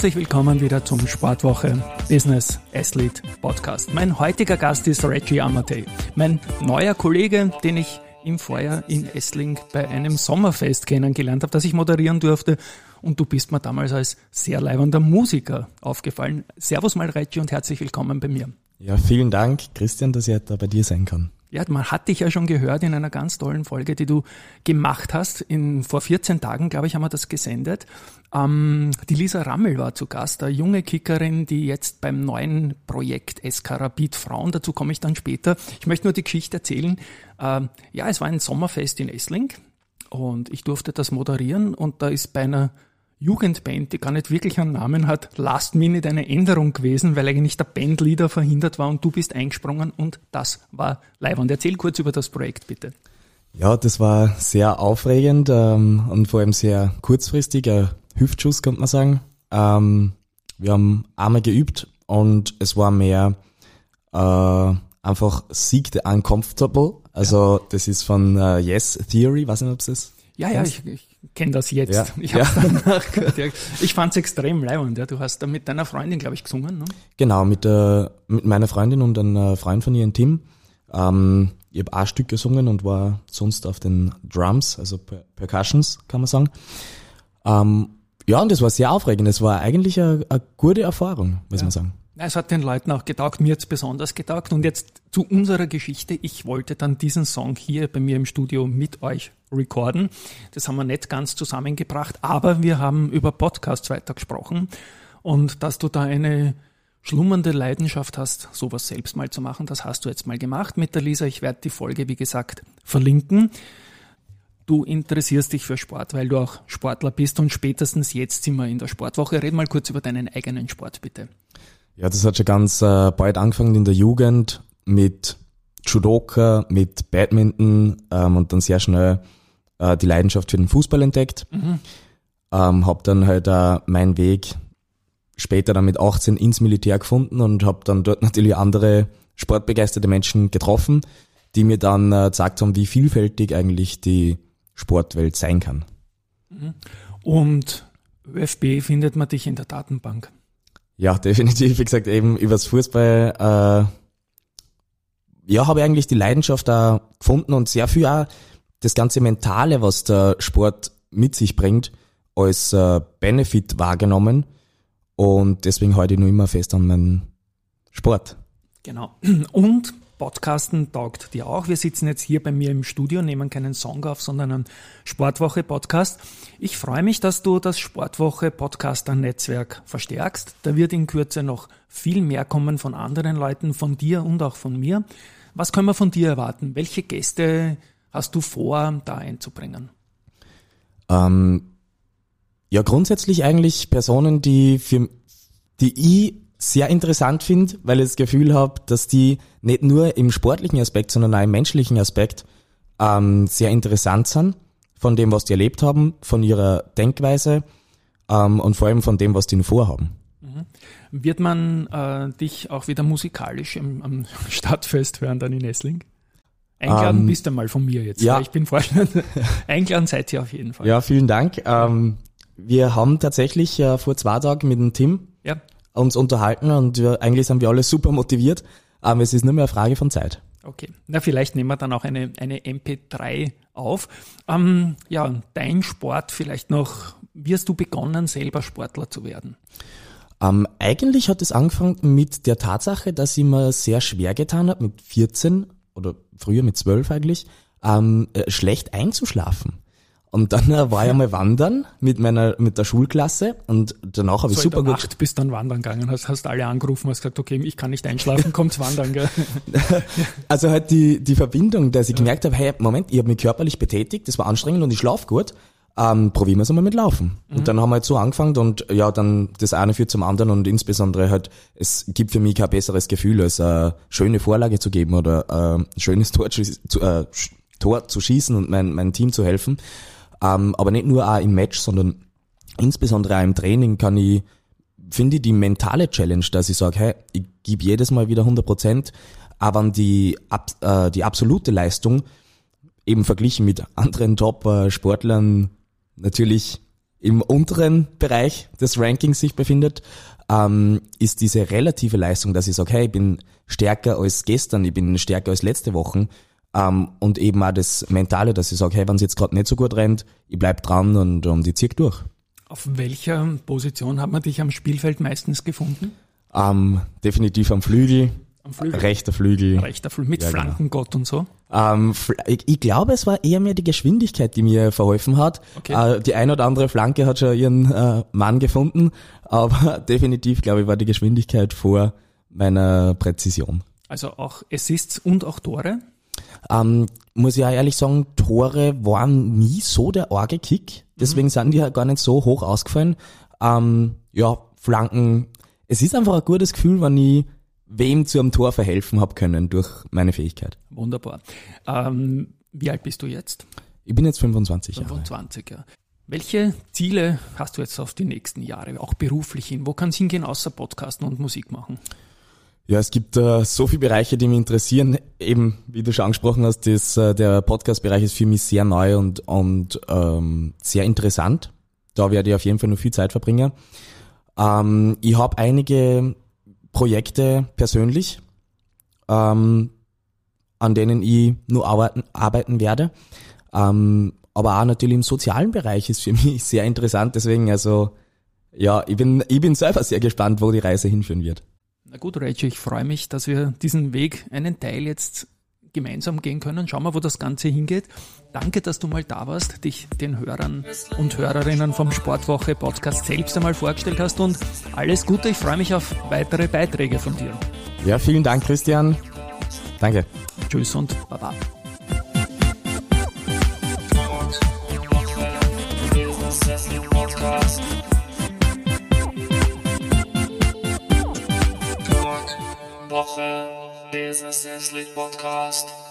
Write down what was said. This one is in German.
Herzlich willkommen wieder zum Sportwoche Business Athlete Podcast. Mein heutiger Gast ist Reggie Amatei, mein neuer Kollege, den ich im Vorjahr in Essling bei einem Sommerfest kennengelernt habe, das ich moderieren durfte. Und du bist mir damals als sehr leibender Musiker aufgefallen. Servus mal Reggie und herzlich willkommen bei mir. Ja, vielen Dank, Christian, dass ich da bei dir sein kann. Ja, man hat dich ja schon gehört in einer ganz tollen Folge, die du gemacht hast. In, vor 14 Tagen, glaube ich, haben wir das gesendet. Ähm, die Lisa Rammel war zu Gast, eine junge Kickerin, die jetzt beim neuen Projekt Eskarabit Frauen, dazu komme ich dann später. Ich möchte nur die Geschichte erzählen. Ähm, ja, es war ein Sommerfest in Essling und ich durfte das moderieren und da ist bei einer Jugendband, die gar nicht wirklich einen Namen hat, Last Minute eine Änderung gewesen, weil eigentlich der Bandleader verhindert war und du bist eingesprungen und das war live. Und erzähl kurz über das Projekt, bitte. Ja, das war sehr aufregend ähm, und vor allem sehr kurzfristig, ein Hüftschuss, könnte man sagen. Ähm, wir haben einmal geübt und es war mehr äh, einfach Sieg the Uncomfortable. Also ja. das ist von äh, Yes Theory, weiß nicht, ob es das Ja, ja, ich, ich kenne das jetzt. Ja. Ich habe ja. danach gehört. Ja. Ich fand es extrem leibend. Ja. Du hast da mit deiner Freundin, glaube ich, gesungen. Ne? Genau, mit, äh, mit meiner Freundin und einem Freund von ihr, ein Tim. Ähm, ich habe ein Stück gesungen und war sonst auf den Drums, also per Percussions, kann man sagen. Ähm, ja, und es war sehr aufregend. Es war eigentlich eine, eine gute Erfahrung, muss ja. man sagen. Es hat den Leuten auch getaugt, mir jetzt besonders getaugt. Und jetzt zu unserer Geschichte. Ich wollte dann diesen Song hier bei mir im Studio mit euch recorden. Das haben wir nicht ganz zusammengebracht, aber wir haben über Podcasts weitergesprochen. Und dass du da eine schlummernde Leidenschaft hast, sowas selbst mal zu machen, das hast du jetzt mal gemacht mit der Lisa. Ich werde die Folge, wie gesagt, verlinken. Du interessierst dich für Sport, weil du auch Sportler bist und spätestens jetzt sind wir in der Sportwoche. Red mal kurz über deinen eigenen Sport, bitte. Ja, das hat schon ganz äh, bald angefangen in der Jugend mit Judoka, mit Badminton ähm, und dann sehr schnell äh, die Leidenschaft für den Fußball entdeckt. Mhm. Ähm, hab dann halt äh, meinen Weg später dann mit 18 ins Militär gefunden und habe dann dort natürlich andere sportbegeisterte Menschen getroffen, die mir dann äh, gesagt haben, wie vielfältig eigentlich die Sportwelt sein kann. Mhm. Und ÖFB findet man dich in der Datenbank. Ja, definitiv. Wie gesagt, eben übers Fußball, äh, ja, habe ich eigentlich die Leidenschaft da gefunden und sehr viel auch das ganze Mentale, was der Sport mit sich bringt, als äh, Benefit wahrgenommen. Und deswegen ich nur immer fest an meinen Sport. Genau. Und Podcasten taugt dir auch. Wir sitzen jetzt hier bei mir im Studio, nehmen keinen Song auf, sondern einen Sportwoche-Podcast. Ich freue mich, dass du das Sportwoche-Podcaster-Netzwerk verstärkst. Da wird in Kürze noch viel mehr kommen von anderen Leuten, von dir und auch von mir. Was können wir von dir erwarten? Welche Gäste hast du vor, da einzubringen? Ähm, ja, grundsätzlich eigentlich Personen, die für die ich sehr interessant finde, weil ich das Gefühl habe, dass die nicht nur im sportlichen Aspekt, sondern auch im menschlichen Aspekt ähm, sehr interessant sind von dem, was die erlebt haben, von ihrer Denkweise ähm, und vor allem von dem, was die vorhaben. Mhm. Wird man äh, dich auch wieder musikalisch im, am Stadtfest hören dann in Essling? Eingeladen um, ähm, bist du mal von mir jetzt. Ja. Ich bin Vorstand. Eingeladen seid ihr auf jeden Fall. Ja, vielen Dank. Ähm, wir haben tatsächlich äh, vor zwei Tagen mit dem Tim ja uns unterhalten und wir, eigentlich sind wir alle super motiviert, aber es ist nur mehr eine Frage von Zeit. Okay, na vielleicht nehmen wir dann auch eine, eine MP3 auf. Ähm, ja, dein Sport vielleicht noch, wie hast du begonnen, selber Sportler zu werden? Ähm, eigentlich hat es angefangen mit der Tatsache, dass ich mir sehr schwer getan habe, mit 14 oder früher mit 12 eigentlich, ähm, äh, schlecht einzuschlafen. Und dann äh, war ich einmal wandern mit meiner, mit der Schulklasse und danach habe so ich super gut. Nacht bist dann wandern gegangen, hast, hast alle angerufen, hast gesagt, okay, ich kann nicht einschlafen, kommt wandern, gell? Also halt die, die Verbindung, dass ich ja. gemerkt habe, hey, Moment, ich habe mich körperlich betätigt, das war anstrengend und ich schlaf gut. ähm, probieren wir es einmal mit Laufen. Mhm. Und dann haben wir halt so angefangen und ja, dann das eine führt zum anderen und insbesondere halt, es gibt für mich kein besseres Gefühl, als eine schöne Vorlage zu geben oder äh, ein schönes Tor zu, äh, Tor zu schießen und mein, mein Team zu helfen. Ähm, aber nicht nur auch im Match, sondern insbesondere auch im Training kann ich, finde ich die mentale Challenge, dass ich sage, hey, ich gebe jedes Mal wieder 100 Prozent, aber die, äh, die absolute Leistung eben verglichen mit anderen Top-Sportlern natürlich im unteren Bereich des Rankings sich befindet, ähm, ist diese relative Leistung, dass ich sage, hey, ich bin stärker als gestern, ich bin stärker als letzte Woche ähm, und eben auch das Mentale, dass ich sage, hey, wenn es jetzt gerade nicht so gut rennt, ich bleib dran und, und ich zieh durch. Auf welcher Position hat man dich am Spielfeld meistens gefunden? Ähm, definitiv am Flügel, am Flügel. Rechter Flügel. Rechter Flügel mit ja, genau. Flankengott genau. und so. Ähm, ich, ich, glaube, es war eher mehr die Geschwindigkeit, die mir verholfen hat. Okay. Äh, die ein oder andere Flanke hat schon ihren äh, Mann gefunden, aber definitiv, glaube ich, war die Geschwindigkeit vor meiner Präzision. Also auch Assists und auch Tore? Ähm, muss ich auch ehrlich sagen, Tore waren nie so der arge Kick. Deswegen mhm. sind die ja gar nicht so hoch ausgefallen. Ähm, ja, Flanken. Es ist einfach ein gutes Gefühl, wenn ich wem zu einem Tor verhelfen habe können durch meine Fähigkeit. Wunderbar. Ähm, wie alt bist du jetzt? Ich bin jetzt 25 Jahre. 25, ja. Welche Ziele hast du jetzt auf die nächsten Jahre, auch beruflich hin? Wo kann es hingehen, außer Podcasten und Musik machen? Ja, es gibt äh, so viele Bereiche, die mich interessieren. Eben, wie du schon angesprochen hast, das, äh, der Podcast-Bereich ist für mich sehr neu und, und ähm, sehr interessant. Da werde ich auf jeden Fall noch viel Zeit verbringen. Ähm, ich habe einige Projekte persönlich, ähm, an denen ich nur arbeiten, arbeiten werde. Ähm, aber auch natürlich im sozialen Bereich ist für mich sehr interessant. Deswegen, also, ja, ich bin, ich bin selber sehr gespannt, wo die Reise hinführen wird. Na gut, Rachel, ich freue mich, dass wir diesen Weg, einen Teil jetzt gemeinsam gehen können. Schauen wir, wo das Ganze hingeht. Danke, dass du mal da warst, dich den Hörern und Hörerinnen vom Sportwoche Podcast selbst einmal vorgestellt hast und alles Gute. Ich freue mich auf weitere Beiträge von dir. Ja, vielen Dank, Christian. Danke. Tschüss und Baba. Woche Business League Podcast.